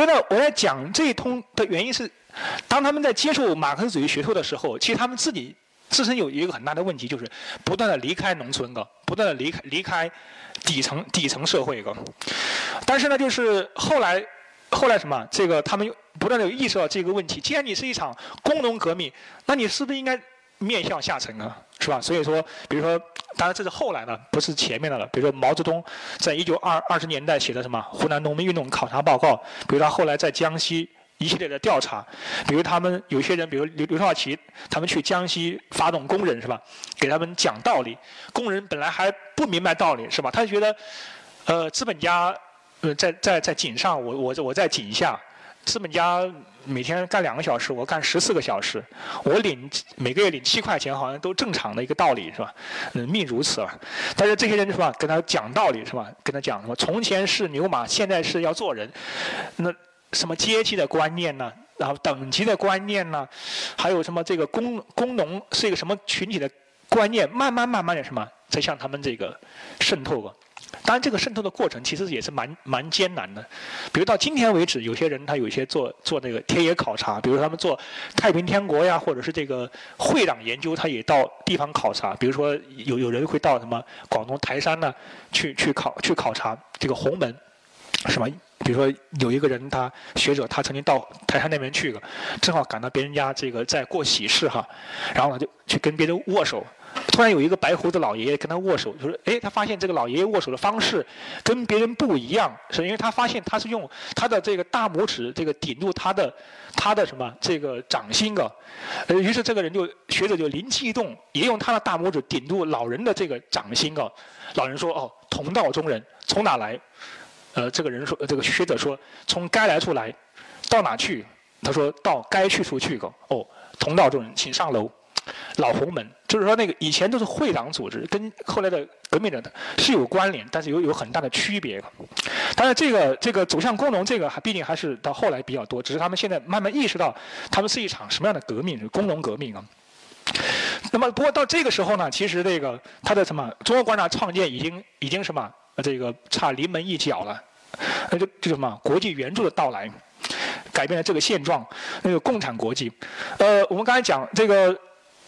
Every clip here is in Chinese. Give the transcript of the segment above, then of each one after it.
所以呢，我在讲这一通的原因是，当他们在接受马克思主义学说的时候，其实他们自己自身有一个很大的问题，就是不断的离开农村个，不断的离开离开底层底层社会个。但是呢，就是后来后来什么，这个他们又不断的有意识到这个问题。既然你是一场工农革命，那你是不是应该面向下层啊？是吧？所以说，比如说，当然这是后来的，不是前面的了。比如说毛泽东在一九二二十年代写的什么湖南农民运动考察报告，比如他后来在江西一系列的调查，比如他们有些人，比如刘刘少奇，他们去江西发动工人是吧？给他们讲道理，工人本来还不明白道理是吧？他就觉得，呃，资本家呃在在在井上，我我我在井下。资本家每天干两个小时，我干十四个小时，我领每个月领七块钱，好像都正常的一个道理，是吧？嗯，命如此啊。但是这些人是吧，跟他讲道理是吧？跟他讲什么？从前是牛马，现在是要做人。那什么阶级的观念呢？然后等级的观念呢？还有什么这个工工农是一个什么群体的观念？慢慢慢慢的什么，在向他们这个渗透了。当然，这个渗透的过程其实也是蛮蛮艰难的。比如到今天为止，有些人他有些做做那个田野考察，比如他们做太平天国呀，或者是这个会党研究，他也到地方考察。比如说有有人会到什么广东台山呢，去去考去考察这个洪门，是吧？比如说有一个人他学者，他曾经到台山那边去了，正好赶到别人家这个在过喜事哈，然后呢就去跟别人握手。突然有一个白胡子老爷爷跟他握手，就说：“哎，他发现这个老爷爷握手的方式跟别人不一样，是因为他发现他是用他的这个大拇指这个顶住他的他的什么这个掌心啊。”呃，于是这个人就学者就灵机一动，也用他的大拇指顶住老人的这个掌心啊。老人说：“哦，同道中人，从哪来？”呃，这个人说：“这个学者说，从该来处来，到哪去？”他说到该去处去个。哦，同道中人，请上楼。老红门，就是说那个以前都是会党组织，跟后来的革命者的是有关联，但是有有很大的区别。当然，这个这个走向工农，这个还毕竟还是到后来比较多，只是他们现在慢慢意识到，他们是一场什么样的革命，工农革命啊。那么，不过到这个时候呢，其实这个他的什么中国共产党创建已经已经什么这个差临门一脚了，那就就什么国际援助的到来，改变了这个现状，那个共产国际。呃，我们刚才讲这个。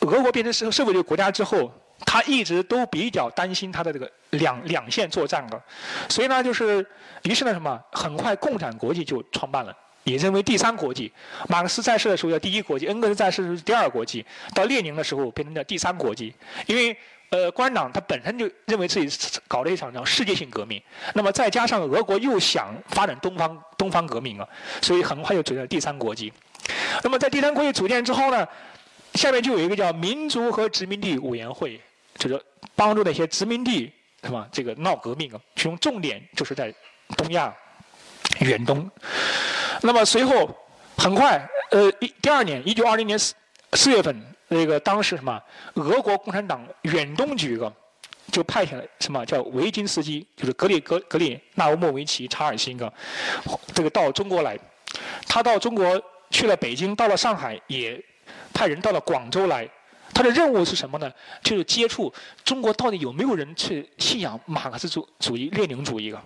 俄国变成社社会主义国家之后，他一直都比较担心他的这个两两线作战的，所以呢，就是于是呢，什么，很快共产国际就创办了，也认为第三国际。马克思在世的时候叫第一国际，恩格斯在世是第二国际，到列宁的时候变成叫第三国际。因为呃，共产党他本身就认为自己搞了一场叫世界性革命，那么再加上俄国又想发展东方东方革命啊，所以很快就组建了第三国际。那么在第三国际组建之后呢？下面就有一个叫民族和殖民地委员会，就是帮助那些殖民地什么？这个闹革命啊，其中重点就是在东亚、远东。那么随后很快，呃，一第二年，一九二零年四四月份，那个当时什么，俄国共产党远东局个，就派遣了什么叫维金斯基，就是格里格格里纳乌莫维奇查尔辛格，这个到中国来，他到中国去了北京，到了上海也。派人到了广州来，他的任务是什么呢？就是接触中国到底有没有人去信仰马克思主主义、列宁主义啊？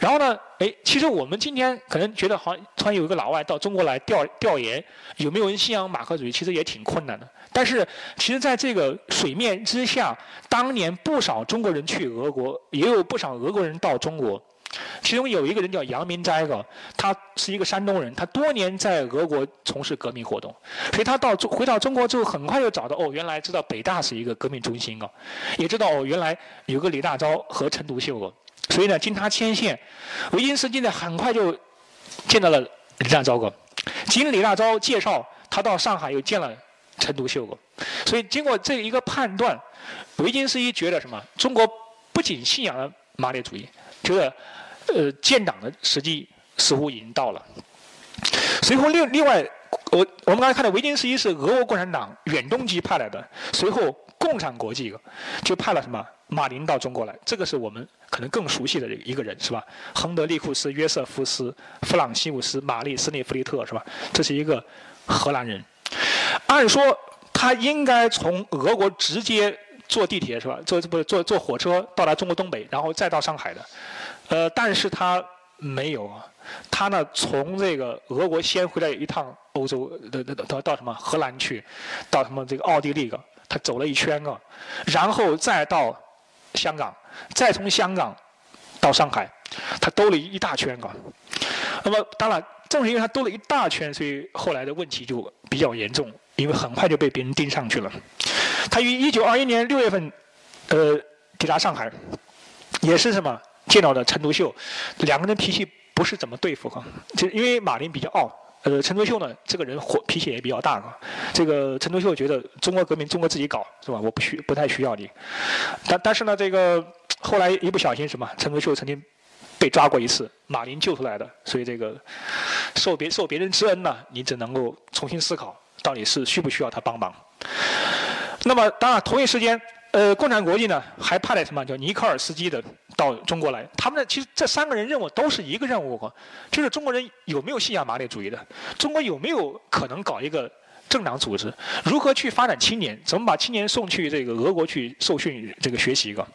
然后呢，哎，其实我们今天可能觉得，好像突然有一个老外到中国来调调研，有没有人信仰马克思主义？其实也挺困难的。但是，其实在这个水面之下，当年不少中国人去俄国，也有不少俄国人到中国。其中有一个人叫杨明斋个，他是一个山东人，他多年在俄国从事革命活动，所以他到中回到中国之后，很快就找到哦，原来知道北大是一个革命中心哦，也知道哦，原来有个李大钊和陈独秀哦，所以呢，经他牵线，维金斯基呢很快就见到了李大钊个，经李大钊介绍，他到上海又见了陈独秀个，所以经过这一个判断，维金斯基觉得什么？中国不仅信仰了马列主义，觉得。呃，建党的时机似乎已经到了。随后另另外，我我们刚才看到维金斯基是俄国共产党远东局派来的，随后共产国际就派了什么马林到中国来，这个是我们可能更熟悉的一个人是吧？亨德利库斯、约瑟夫斯、弗朗西乌斯、玛丽斯内弗利特是吧？这是一个荷兰人。按说他应该从俄国直接坐地铁是吧？坐不坐坐火车到达中国东北，然后再到上海的。呃，但是他没有啊，他呢从这个俄国先回来一趟欧洲，到到到到什么荷兰去，到什么这个奥地利个，他走了一圈个，然后再到香港，再从香港到上海，他兜了一大圈个。那么当然，正是因为他兜了一大圈，所以后来的问题就比较严重，因为很快就被别人盯上去了。他于一九二一年六月份，呃，抵达上海，也是什么见到的陈独秀，两个人脾气不是怎么对付哈，就因为马林比较傲，呃，陈独秀呢这个人火脾气也比较大啊，这个陈独秀觉得中国革命中国自己搞是吧？我不需不太需要你，但但是呢这个后来一不小心什么，陈独秀曾经被抓过一次，马林救出来的，所以这个受别受别人之恩呢，你只能够重新思考，到底是需不需要他帮忙。那么，当然，同一时间，呃，共产国际呢还派了什么叫尼克尔斯基的到中国来。他们呢，其实这三个人任务都是一个任务，就是中国人有没有信仰马列主义的，中国有没有可能搞一个政党组织，如何去发展青年，怎么把青年送去这个俄国去受训，这个学习一个。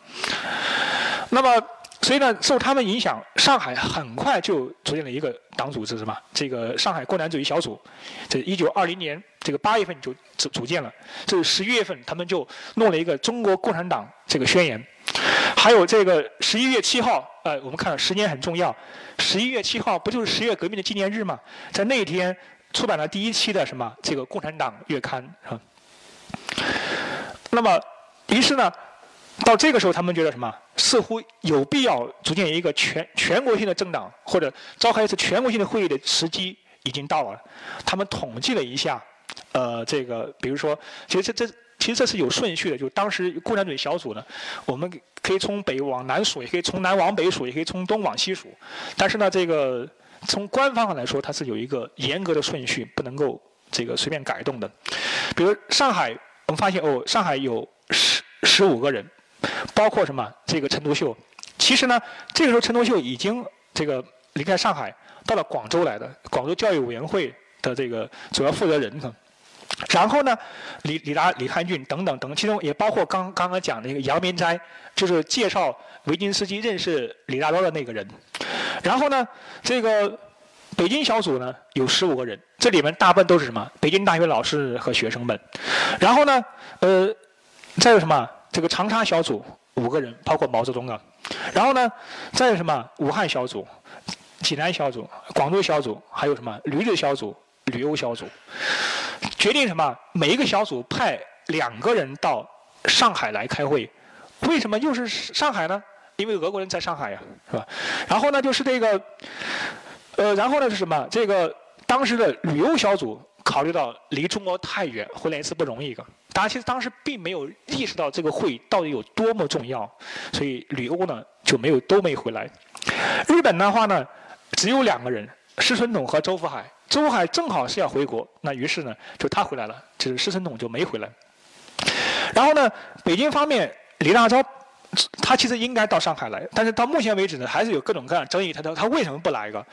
那么。所以呢，受他们影响，上海很快就组建了一个党组织，是吧？这个上海共产主义小组，这一九二零年这个八月份就组组建了。这十一月份，他们就弄了一个中国共产党这个宣言。还有这个十一月七号，呃，我们看时间很重要。十一月七号不就是十月革命的纪念日吗？在那一天出版了第一期的什么这个共产党月刊，是吧？那么，于是呢？到这个时候，他们觉得什么？似乎有必要组建一个全全国性的政党，或者召开一次全国性的会议的时机已经到了。他们统计了一下，呃，这个比如说，其实这这其实这是有顺序的。就当时共产主义小组呢，我们可以从北往南数，也可以从南往北数，也可以从东往西数。但是呢，这个从官方上来说，它是有一个严格的顺序，不能够这个随便改动的。比如上海，我们发现哦，上海有十十五个人。包括什么？这个陈独秀，其实呢，这个时候陈独秀已经这个离开上海，到了广州来的，广州教育委员会的这个主要负责人。然后呢，李李达、李汉俊等等等，其中也包括刚刚刚讲的一个杨明斋，就是介绍维金斯基认识李大钊的那个人。然后呢，这个北京小组呢有十五个人，这里面大部分都是什么？北京大学老师和学生们。然后呢，呃，再有什么？这个长沙小组五个人，包括毛泽东啊，然后呢，再有什么武汉小组、济南小组、广州小组，还有什么旅日小组、旅游小组，决定什么？每一个小组派两个人到上海来开会。为什么又是上海呢？因为俄国人在上海呀，是吧？然后呢，就是这个，呃，然后呢是什么？这个当时的旅游小组考虑到离中国太远，回来一次不容易个。大家其实当时并没有意识到这个会到底有多么重要，所以吕欧呢就没有都没回来。日本的话呢，只有两个人，石存统和周福海。周福海正好是要回国，那于是呢就他回来了，就是石存统就没回来。然后呢，北京方面李大钊，他其实应该到上海来，但是到目前为止呢，还是有各种各样争议。他他他为什么不来一？个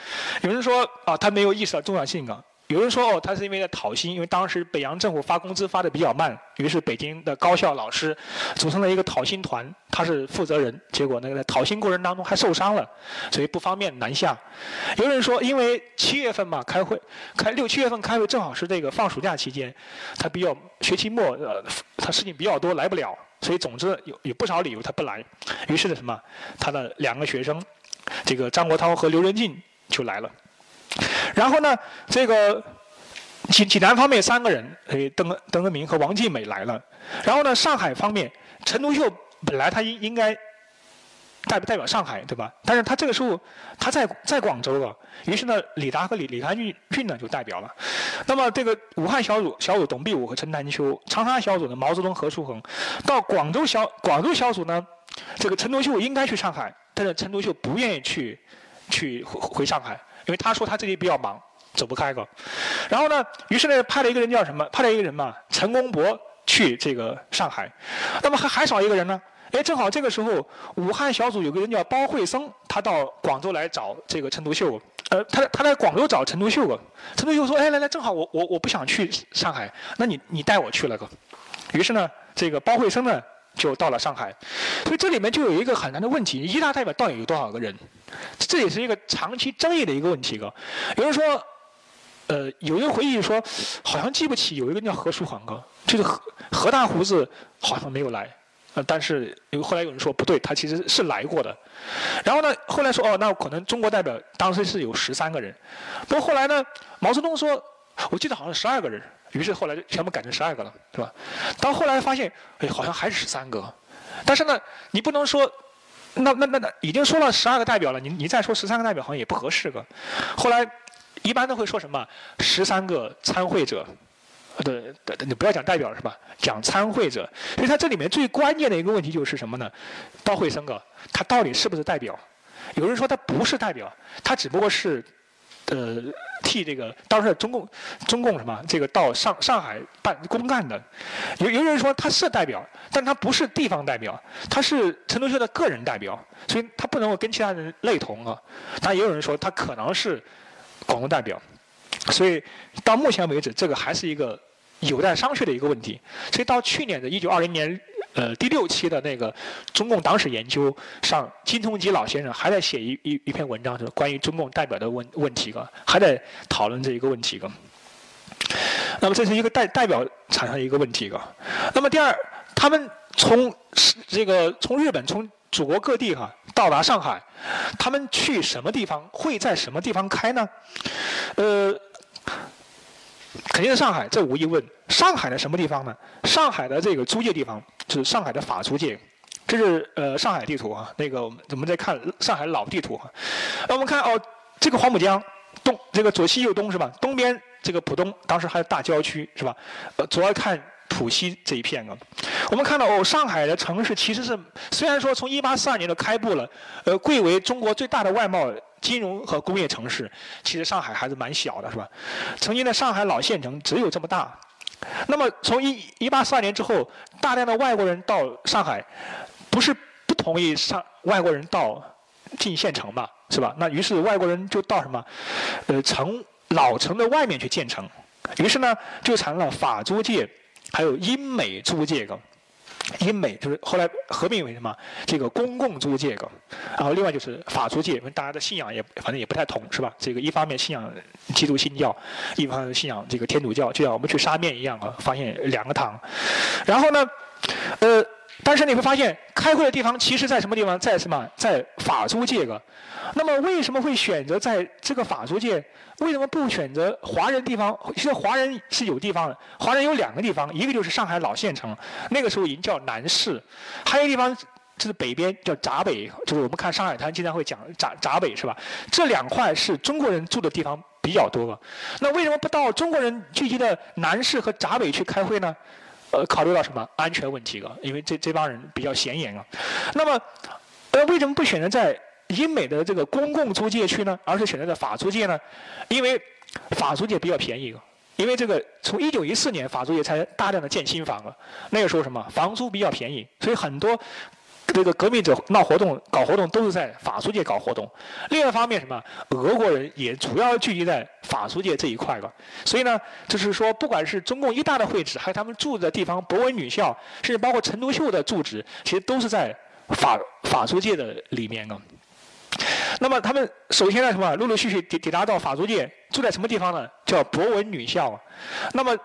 有人说啊，他没有意识到重要性啊。有人说哦，他是因为在讨薪，因为当时北洋政府发工资发的比较慢，于是北京的高校老师组成了一个讨薪团，他是负责人，结果那个在讨薪过程当中还受伤了，所以不方便南下。有人说，因为七月份嘛开会，开六七月份开会正好是这个放暑假期间，他比较学期末呃他事情比较多来不了，所以总之有有不少理由他不来。于是呢什么，他的两个学生，这个张国焘和刘仁静就来了。然后呢，这个济济南方面三个人，诶，邓邓恩铭和王尽美来了。然后呢，上海方面，陈独秀本来他应应该代代表上海，对吧？但是他这个时候他在在广州了，于是呢，李达和李李达俊俊呢就代表了。那么这个武汉小组小组董必武和陈潭秋，长沙小组的毛泽东何叔衡，到广州小广州小组呢，这个陈独秀应该去上海，但是陈独秀不愿意去去回回上海。因为他说他这里比较忙，走不开个。然后呢，于是呢派了一个人叫什么？派了一个人嘛，陈公博去这个上海。那么还还少一个人呢？哎，正好这个时候，武汉小组有个人叫包惠僧，他到广州来找这个陈独秀。呃，他他在广州找陈独秀个。陈独秀说：“哎，来来，正好我我我不想去上海，那你你带我去了个。”于是呢，这个包惠僧呢就到了上海，所以这里面就有一个很难的问题：一大代表到底有多少个人？这也是一个长期争议的一个问题。个有人说，呃，有人回忆说，好像记不起有一个叫何书恒个，就是何何大胡子好像没有来。呃，但是有后来有人说不对，他其实是来过的。然后呢，后来说哦，那可能中国代表当时是有十三个人。不过后来呢，毛泽东说，我记得好像十二个人。于是后来就全部改成十二个了，是吧？到后来发现，哎，好像还是十三个。但是呢，你不能说，那那那那已经说了十二个代表了，你你再说十三个代表好像也不合适个。后来一般都会说什么十三个参会者，对对，你不要讲代表是吧？讲参会者。所以它这里面最关键的一个问题就是什么呢？到会生个，他到底是不是代表？有人说他不是代表，他只不过是。呃，替这个当时中共中共什么这个到上上海办公干的，有有人说他是代表，但他不是地方代表，他是陈独秀的个人代表，所以他不能够跟其他人类同啊。但也有人说他可能是广东代表，所以到目前为止，这个还是一个有待商榷的一个问题。所以到去年的一九二零年。呃，第六期的那个中共党史研究上，金同吉老先生还在写一一一篇文章，是关于中共代表的问问题个，还在讨论这一个问题个。那么这是一个代代表产生一个问题个。那么第二，他们从这个从日本从祖国各地哈到达上海，他们去什么地方会在什么地方开呢？呃。肯定是上海，这无疑问。上海的什么地方呢？上海的这个租界地方，就是上海的法租界。这是呃上海地图啊，那个我们我们在看上海老地图。那我们看哦，这个黄浦江东，这个左西右东是吧？东边这个浦东，当时还有大郊区是吧？呃，主要看浦西这一片啊。我们看到哦，上海的城市其实是虽然说从一八四二年就开埠了，呃，贵为中国最大的外贸。金融和工业城市，其实上海还是蛮小的，是吧？曾经的上海老县城只有这么大。那么从一一八四二年之后，大量的外国人到上海，不是不同意上外国人到进县城嘛，是吧？那于是外国人就到什么，呃，城老城的外面去建城。于是呢，就产生了法租界，还有英美租界个。英美就是后来合并为什么？这个公共租界个，然后另外就是法租界，因为大家的信仰也反正也不太同，是吧？这个一方面信仰基督新教，一方面信仰这个天主教，就像我们去沙面一样啊，发现两个堂。然后呢，呃，但是你会发现开会的地方其实在什么地方？在什么？在法租界个。那么为什么会选择在这个法租界？为什么不选择华人地方？其实华人是有地方的，华人有两个地方，一个就是上海老县城，那个时候已经叫南市，还有一个地方就是北边叫闸北，就是我们看《上海滩》经常会讲闸闸北是吧？这两块是中国人住的地方比较多。那为什么不到中国人聚集的南市和闸北去开会呢？呃，考虑到什么安全问题啊？因为这这帮人比较显眼啊。那么，呃，为什么不选择在？英美的这个公共租界区呢，而是选择在法租界呢？因为法租界比较便宜，因为这个从一九一四年法租界才大量的建新房了，那个时候什么房租比较便宜，所以很多这个革命者闹活动、搞活动都是在法租界搞活动。另外一方面，什么俄国人也主要聚集在法租界这一块了，所以呢，就是说，不管是中共一大的会址，还有他们住的地方，博文女校，甚至包括陈独秀的住址，其实都是在法法租界的里面啊。那么他们首先呢，什么陆陆续续抵抵达到法租界，住在什么地方呢？叫博文女校。那么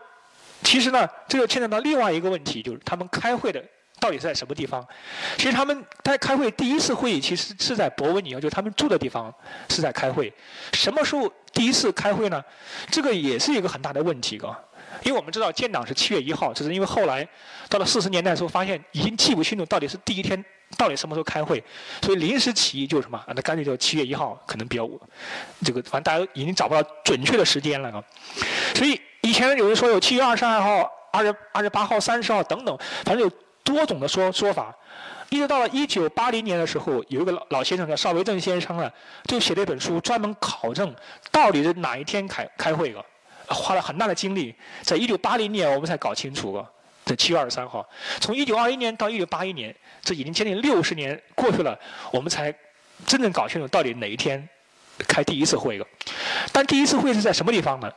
其实呢，这个牵扯到另外一个问题，就是他们开会的到底是在什么地方？其实他们在开会第一次会议，其实是在博文女校，就他们住的地方是在开会。什么时候第一次开会呢？这个也是一个很大的问题，啊。因为我们知道建党是七月一号，只是因为后来到了四十年代的时候，发现已经记不清楚到底是第一天。到底什么时候开会？所以临时起意就是什么？那干脆就七月一号，可能比较这个，反正大家已经找不到准确的时间了啊。所以以前有人说有七月二十二号、二十二十八号、三十号等等，反正有多种的说说法。一直到了一九八零年的时候，有一个老老先生叫邵维正先生呢，就写了一本书，专门考证到底是哪一天开开会的，花了很大的精力，在一九八零年我们才搞清楚个。在七月二十三号，从一九二一年到一九八一年，这已经将近六十年过去了，我们才真正搞清楚到底哪一天开第一次会了。但第一次会是在什么地方呢？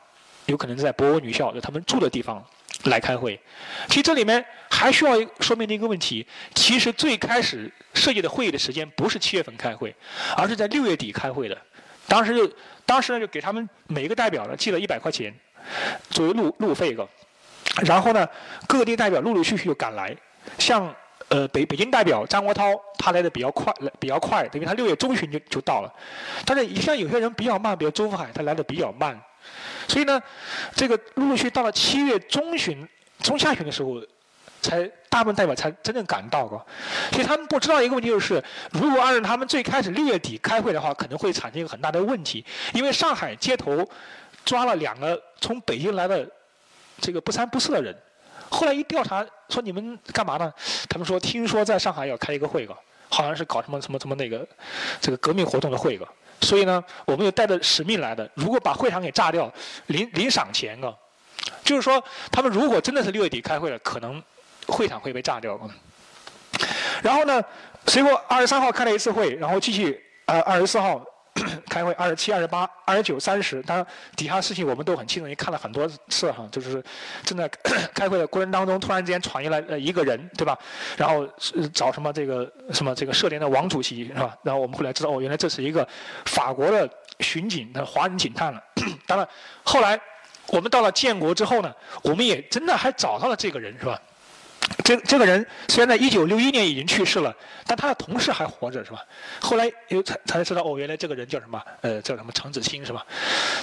有可能是在博文女校，就他们住的地方来开会。其实这里面还需要说明的一个问题，其实最开始设计的会议的时间不是七月份开会，而是在六月底开会的。当时就当时呢就给他们每一个代表呢寄了一百块钱作为路路费个，然后呢各地代表陆陆续续就赶来，像呃北北京代表张国焘他来的比较快，来比较快，因为他六月中旬就就到了。但是像有些人比较慢，比如周福海他来的比较慢，所以呢这个陆陆续到了七月中旬。中下旬的时候，才大部分代表才真正赶到过。其实他们不知道一个问题，就是如果按照他们最开始六月底开会的话，可能会产生一个很大的问题。因为上海街头抓了两个从北京来的这个不三不四的人，后来一调查说你们干嘛呢？他们说听说在上海要开一个会个，好像是搞什么什么什么那个这个革命活动的会个。所以呢，我们有带着使命来的。如果把会场给炸掉，领领赏钱啊。就是说，他们如果真的是六月底开会了，可能会场会被炸掉。然后呢，随后二十三号开了一次会，然后继续呃二十四号开会，二十七、二十八、二十九、三十。当然，底下事情我们都很清楚，也看了很多次哈。就是正在 开会的过程当中，突然之间闯进来呃一个人，对吧？然后找什么这个什么这个社联的王主席是吧？然后我们后来知道，哦，原来这是一个法国的巡警那华人警探了。当然，后来。我们到了建国之后呢，我们也真的还找到了这个人，是吧？这这个人虽然在一九六一年已经去世了，但他的同事还活着，是吧？后来又才才知道，哦，原来这个人叫什么？呃，叫什么？程子清，是吧？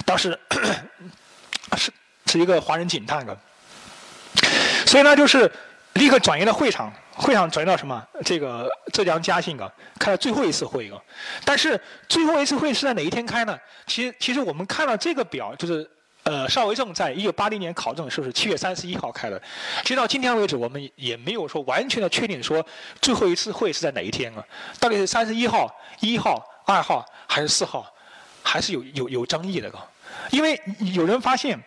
当时是是一个华人警探的，所以呢，就是立刻转移了会场，会场转移到什么？这个浙江嘉兴啊，开了最后一次会啊。但是最后一次会是在哪一天开呢？其实，其实我们看到这个表，就是。呃，邵维正在一九八零年考证是不是七月三十一号开的？直到今天为止，我们也没有说完全的确定说最后一次会是在哪一天啊？到底是三十一号、一号、二号还是四号？还是有有有争议的个？因为有人发现，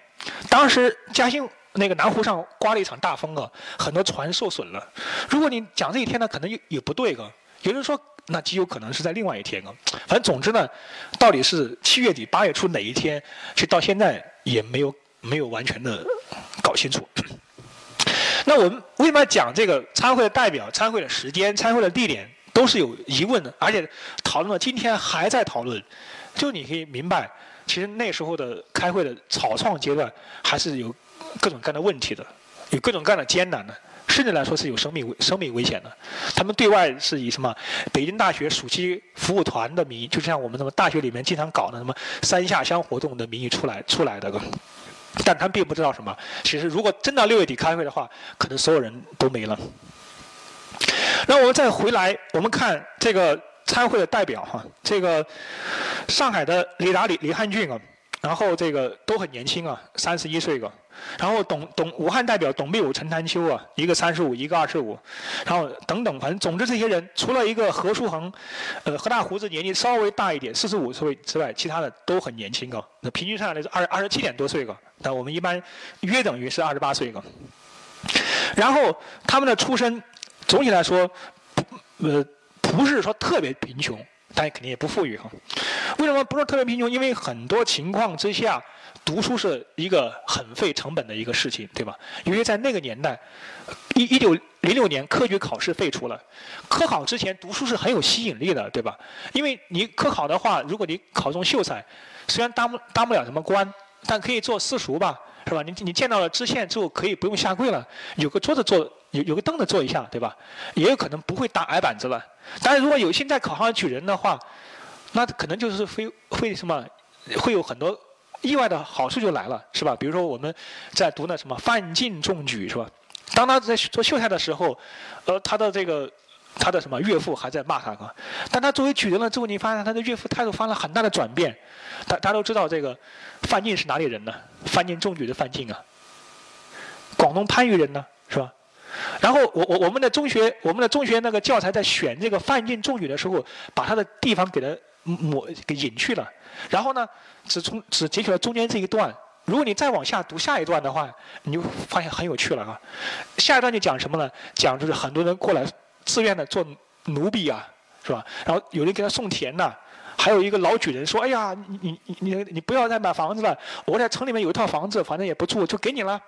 当时嘉兴那个南湖上刮了一场大风啊，很多船受损了。如果你讲这一天呢，可能也也不对个。有人说。那极有可能是在另外一天啊，反正总之呢，到底是七月底八月初哪一天，其实到现在也没有没有完全的搞清楚。那我们为什么讲这个参会的代表、参会的时间、参会的地点都是有疑问的，而且讨论到今天还在讨论，就你可以明白，其实那时候的开会的草创阶段还是有各种各样的问题的，有各种各样的艰难的。甚至来说是有生命危生命危险的，他们对外是以什么北京大学暑期服务团的名义，就像我们什么大学里面经常搞的什么三下乡活动的名义出来出来的，但他们并不知道什么。其实如果真到六月底开会的话，可能所有人都没了。那我们再回来，我们看这个参会的代表哈，这个上海的李达李李汉俊啊，然后这个都很年轻啊，三十一岁个。然后董董武汉代表董必武、陈潭秋啊，一个三十五，一个二十五，然后等等，反正总之这些人，除了一个何书恒，呃，何大胡子年纪稍微大一点，四十五岁之外，其他的都很年轻啊。那平均上来是二二十七点多岁个，但我们一般约等于是二十八岁个。然后他们的出身，总体来说，呃，不是说特别贫穷，但肯定也不富裕哈。为什么不是特别贫穷？因为很多情况之下。读书是一个很费成本的一个事情，对吧？因为在那个年代，一一九零六年科举考试废除了，科考之前读书是很有吸引力的，对吧？因为你科考的话，如果你考中秀才，虽然当不当不了什么官，但可以做私塾吧，是吧？你你见到了知县之后，可以不用下跪了，有个桌子坐，有有个凳子坐一下，对吧？也有可能不会打矮板子了。但是如果有幸在考上举人的话，那可能就是会会什么，会有很多。意外的好处就来了，是吧？比如说我们在读那什么范进中举，是吧？当他在做秀才的时候，呃，他的这个他的什么岳父还在骂他啊。但他作为举人了之后，你发现他的岳父态度发生了很大的转变。大大家都知道这个范进是哪里人呢？范进中举的范进啊，广东番禺人呢，是吧？然后我我我们的中学我们的中学那个教材在选这个范进中举的时候，把他的地方给他抹给隐去了。然后呢，只从只截取了中间这一段。如果你再往下读下一段的话，你就发现很有趣了啊。下一段就讲什么呢？讲就是很多人过来自愿的做奴婢啊，是吧？然后有人给他送田呐，还有一个老举人说：“哎呀，你你你你不要再买房子了，我在城里面有一套房子，反正也不住，就给你了。”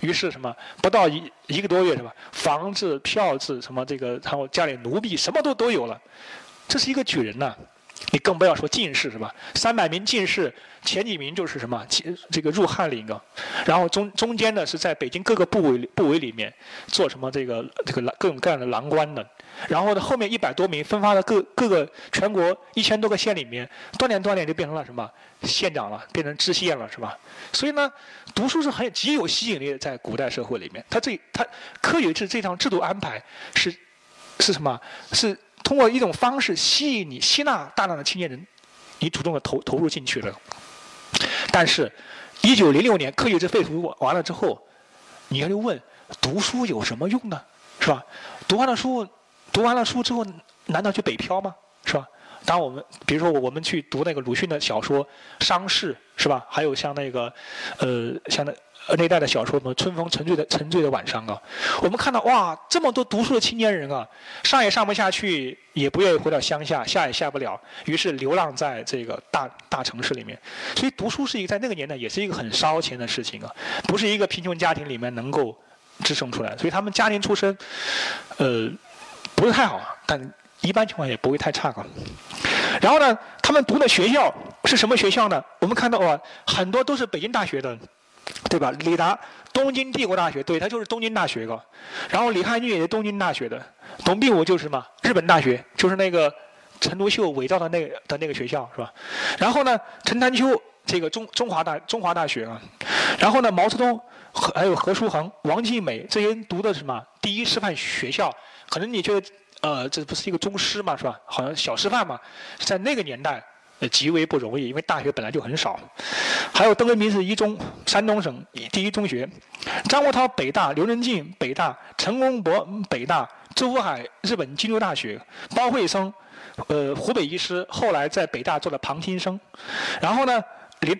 于是什么，不到一一个多月什么？房子、票子什么这个，然后家里奴婢什么都都有了。这是一个举人呐。你更不要说进士是吧？三百名进士，前几名就是什么？这个入翰林啊，然后中中间呢是在北京各个部委部委里面做什么这个这个各种各样的郎官的，然后呢后面一百多名分发到各各个全国一千多个县里面，锻炼锻炼就变成了什么县长了，变成知县了是吧？所以呢，读书是很极有吸引力的，在古代社会里面，他这他科举制这项制度安排是是什么？是。通过一种方式吸引你，吸纳大量的青年人，你主动的投投入进去了。但是，一九零六年科举制废除完了之后，你要就问，读书有什么用呢？是吧？读完了书，读完了书之后，难道去北漂吗？是吧？当我们比如说我们去读那个鲁迅的小说《伤逝》，是吧？还有像那个，呃，像那。呃那代的小说我们《春风沉醉的沉醉的晚上》啊，我们看到哇，这么多读书的青年人啊，上也上不下去，也不愿意回到乡下，下也下不了，于是流浪在这个大大城市里面。所以读书是一个在那个年代也是一个很烧钱的事情啊，不是一个贫穷家庭里面能够支撑出来。所以他们家庭出身，呃，不是太好，但一般情况也不会太差啊。然后呢，他们读的学校是什么学校呢？我们看到啊，很多都是北京大学的。对吧？李达，东京帝国大学，对他就是东京大学个。然后李汉俊也是东京大学的。董必武就是什么？日本大学，就是那个陈独秀伪造的那个的那个学校，是吧？然后呢，陈潭秋这个中中华大中华大学啊。然后呢，毛泽东还有何叔衡、王继美这些人读的什么？第一师范学校。可能你觉得，呃，这不是一个中师嘛，是吧？好像小师范嘛，在那个年代。呃，极为不容易，因为大学本来就很少。还有邓文明是一中，山东省第一中学；张国焘北大，刘仁静北大，陈公博北大，周福海日本京都大学，包惠僧，呃，湖北医师，后来在北大做了旁听生。然后呢，李，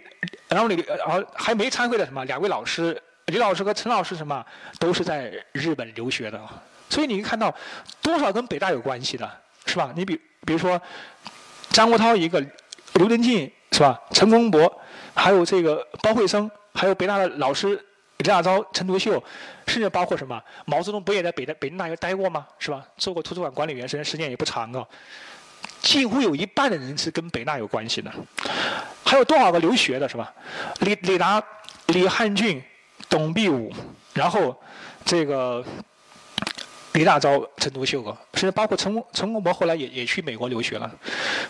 然后李，然后还没参会的什么两位老师，李老师和陈老师什么都是在日本留学的。所以你看到多少跟北大有关系的，是吧？你比比如说张国焘一个。刘仁静是吧？陈公博，还有这个包惠僧，还有北大的老师李大钊、陈独秀，甚至包括什么？毛泽东不也在北大北京大学待过吗？是吧？做过图书馆管理员，虽然时间也不长啊。几乎有一半的人是跟北大有关系的。还有多少个留学的是吧？李李达、李汉俊、董必武，然后这个李大钊、陈独秀啊，甚至包括陈陈公博后来也也去美国留学了，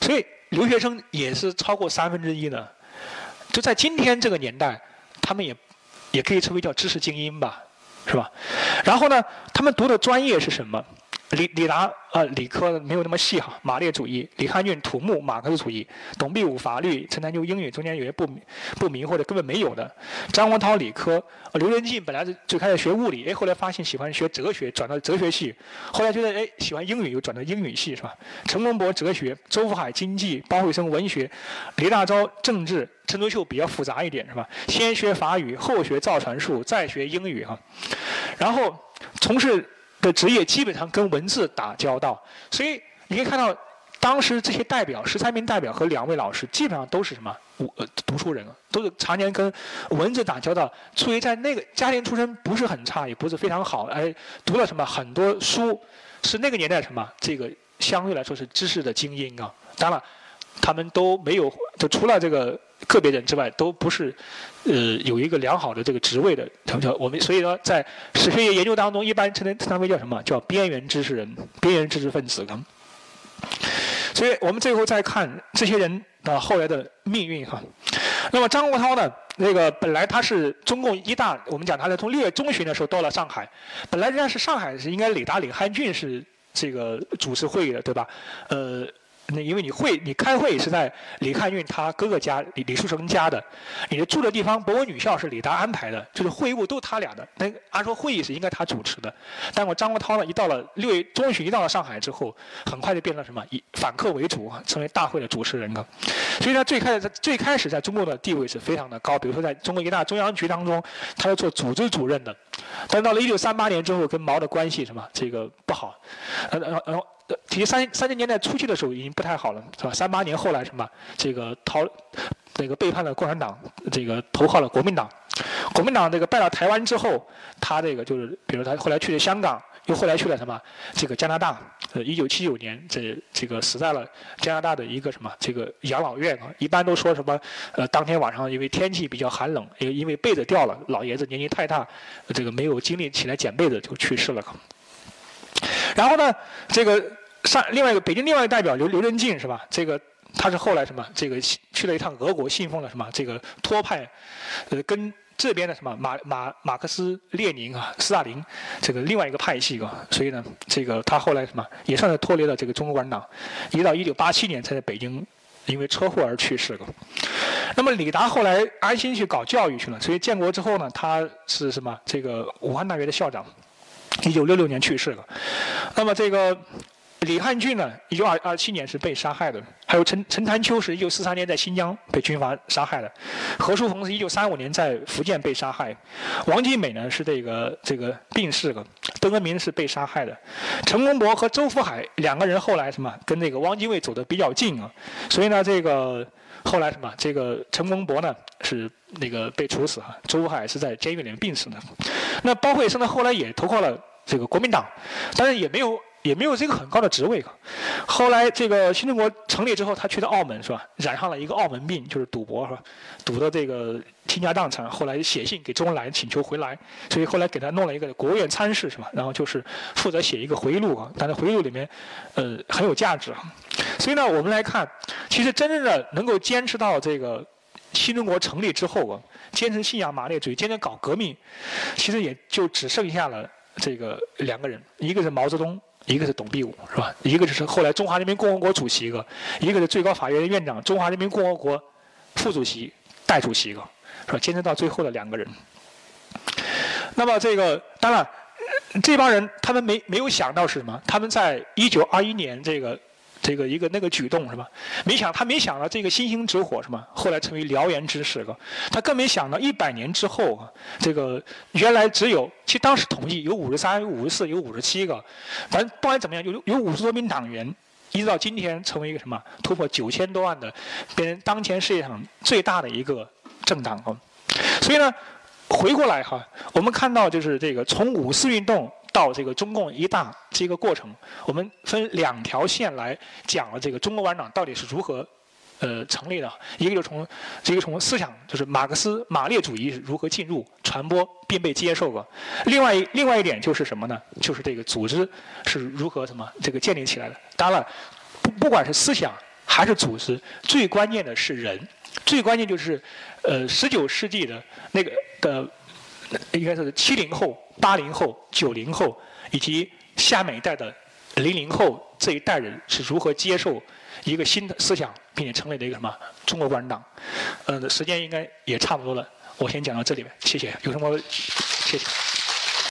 所以。留学生也是超过三分之一的，就在今天这个年代，他们也也可以称为叫知识精英吧，是吧？然后呢，他们读的专业是什么？李李达啊，理科没有那么细哈，马列主义；李汉俊土木马克思主义；董必武法律；陈潭秋英语，中间有些不不明或者根本没有的；张国焘理科；刘仁静本来是最开始学物理，哎，后来发现喜欢学哲学，转到哲学系；后来觉得哎喜欢英语，又转到英语系，是吧？陈公博哲学；周福海经济；包惠僧文学；李大钊政治；陈独秀比较复杂一点，是吧？先学法语，后学造船术，再学英语哈，然后从事。的职业基本上跟文字打交道，所以你可以看到，当时这些代表十三名代表和两位老师基本上都是什么？呃，读书人，都是常年跟文字打交道，所以在那个家庭出身不是很差，也不是非常好，而读了什么很多书，是那个年代什么？这个相对来说是知识的精英啊。当然，他们都没有，就除了这个。个别人之外，都不是，呃，有一个良好的这个职位的，叫我们。所以说，在史学研究当中，一般称称他们叫什么？叫边缘知识人、边缘知识分子。所以我们最后再看这些人的后来的命运哈。那么张国焘呢？那个本来他是中共一大，我们讲他在从六月中旬的时候到了上海，本来人家是上海是应该李达、李汉俊是这个主持会议的，对吧？呃。那因为你会，你开会是在李汉运他哥哥家李李书成家的，你的住的地方博文女校是李达安排的，就是会议部都是他俩的。那按说会议是应该他主持的，但我张国焘呢，一到了六月中旬，一到了上海之后，很快就变成什么以反客为主，成为大会的主持人了。所以他最开始在最开始在中共的地位是非常的高，比如说在中国一大中央局当中，他是做组织主任的。但到了一九三八年之后，跟毛的关系什么这个不好，然后然后。其实三三十年代初期的时候已经不太好了，是吧？三八年后来什么这个逃，这个背叛了共产党，这个投靠了国民党。国民党这个败了台湾之后，他这个就是，比如他后来去了香港。又后来去了什么？这个加拿大，呃，一九七九年，这这个死在了加拿大的一个什么？这个养老院啊，一般都说什么？呃，当天晚上因为天气比较寒冷，因因为被子掉了，老爷子年纪太大，这个没有精力起来捡被子就去世了。然后呢，这个上另外一个北京另外一个代表刘刘仁静是吧？这个他是后来什么？这个去了一趟俄国，信奉了什么？这个托派，呃，跟。这边的什么马马马克思列宁啊，斯大林，这个另外一个派系啊，所以呢，这个他后来什么也算是脱离了这个中国共产党，一直到一九八七年才在北京因为车祸而去世的。那么李达后来安心去搞教育去了，所以建国之后呢，他是什么这个武汉大学的校长，一九六六年去世了。那么这个。李汉俊呢，一九二二七年是被杀害的；还有陈陈潭秋是一九四三年在新疆被军阀杀害的；何叔鹏是一九三五年在福建被杀害；王尽美呢是这个这个病逝的；邓恩铭是被杀害的；陈公博和周福海两个人后来什么跟那个汪精卫走得比较近啊，所以呢这个后来什么这个陈公博呢是那个被处死啊，周福海是在监狱里面病死的。那包惠僧呢后来也投靠了这个国民党，但是也没有。也没有这个很高的职位。后来这个新中国成立之后，他去到澳门是吧？染上了一个澳门病，就是赌博是吧？赌的这个倾家荡产。后来写信给周恩来请求回来，所以后来给他弄了一个国务院参事是吧？然后就是负责写一个回忆录啊。但是回忆录里面，呃，很有价值啊。所以呢，我们来看，其实真正的能够坚持到这个新中国成立之后啊，坚持信仰马列主义，坚持搞革命，其实也就只剩下了这个两个人，一个是毛泽东。一个是董必武，是吧？一个就是后来中华人民共和国主席一个，一个是最高法院院长、中华人民共和国副主席、代主席一个，是吧？坚持到最后的两个人。那么这个当然，这帮人他们没没有想到是什么？他们在一九二一年这个。这个一个那个举动是吧？没想他没想到这个星星之火是吧？后来成为燎原之势个，他更没想到一百年之后啊，这个原来只有其实当时统计有五十三、五十四、有五十七个，反正不管怎么样，有有五十多名党员，一直到今天成为一个什么突破九千多万的，变成当前世界上最大的一个政党啊。所以呢，回过来哈，我们看到就是这个从五四运动。到这个中共一大这个过程，我们分两条线来讲了这个中国共产党到底是如何呃成立的。一个就从一个从思想，就是马克思马列主义是如何进入、传播并被接受的。另外一另外一点就是什么呢？就是这个组织是如何什么这个建立起来的。当然了，不不管是思想还是组织，最关键的是人。最关键就是呃十九世纪的那个的应该是七零后。八零后、九零后以及下面一代的零零后这一代人是如何接受一个新的思想，并且成为了一个什么中国共产党？嗯，时间应该也差不多了，我先讲到这里吧，谢谢。有什么？谢谢。